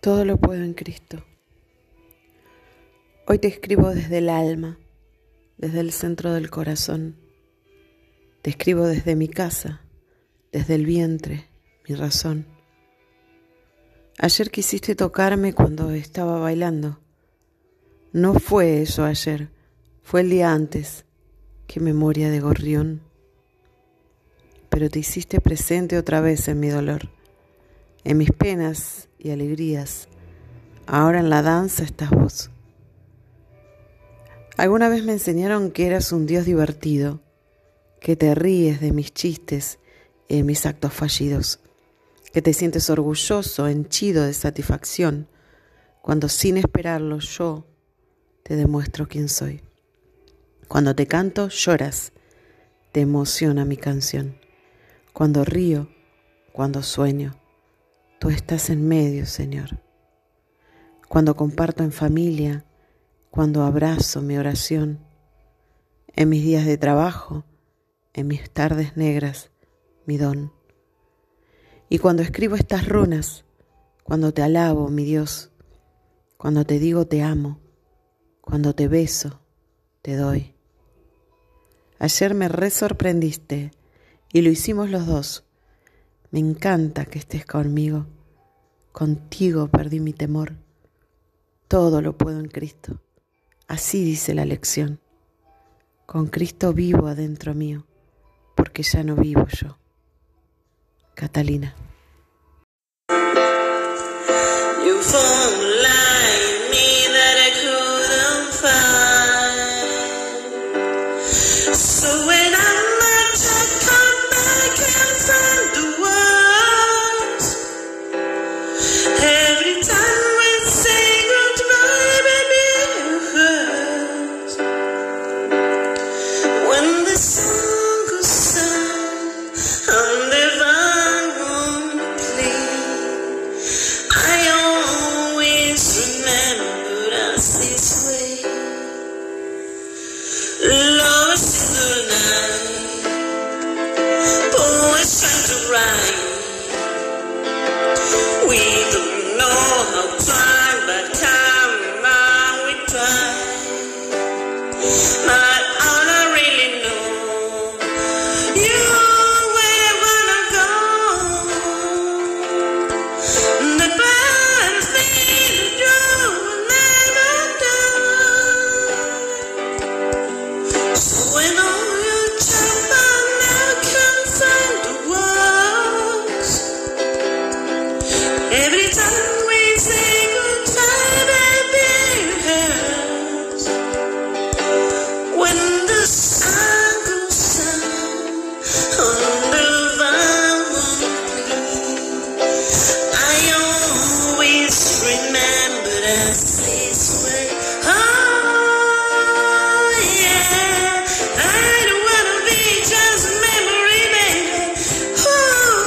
Todo lo puedo en Cristo. Hoy te escribo desde el alma, desde el centro del corazón. Te escribo desde mi casa, desde el vientre, mi razón. Ayer quisiste tocarme cuando estaba bailando. No fue eso ayer, fue el día antes. Qué memoria de gorrión. Pero te hiciste presente otra vez en mi dolor, en mis penas y alegrías. Ahora en la danza estás vos. Alguna vez me enseñaron que eras un Dios divertido, que te ríes de mis chistes y de mis actos fallidos, que te sientes orgulloso, henchido de satisfacción, cuando sin esperarlo yo te demuestro quién soy. Cuando te canto, lloras, te emociona mi canción. Cuando río, cuando sueño, tú estás en medio, Señor. Cuando comparto en familia, cuando abrazo mi oración, en mis días de trabajo, en mis tardes negras, mi don. Y cuando escribo estas runas, cuando te alabo, mi Dios, cuando te digo te amo, cuando te beso, te doy. Ayer me re sorprendiste y lo hicimos los dos. Me encanta que estés conmigo. Contigo perdí mi temor. Todo lo puedo en Cristo. Así dice la lección. Con Cristo vivo adentro mío, porque ya no vivo yo. Catalina. My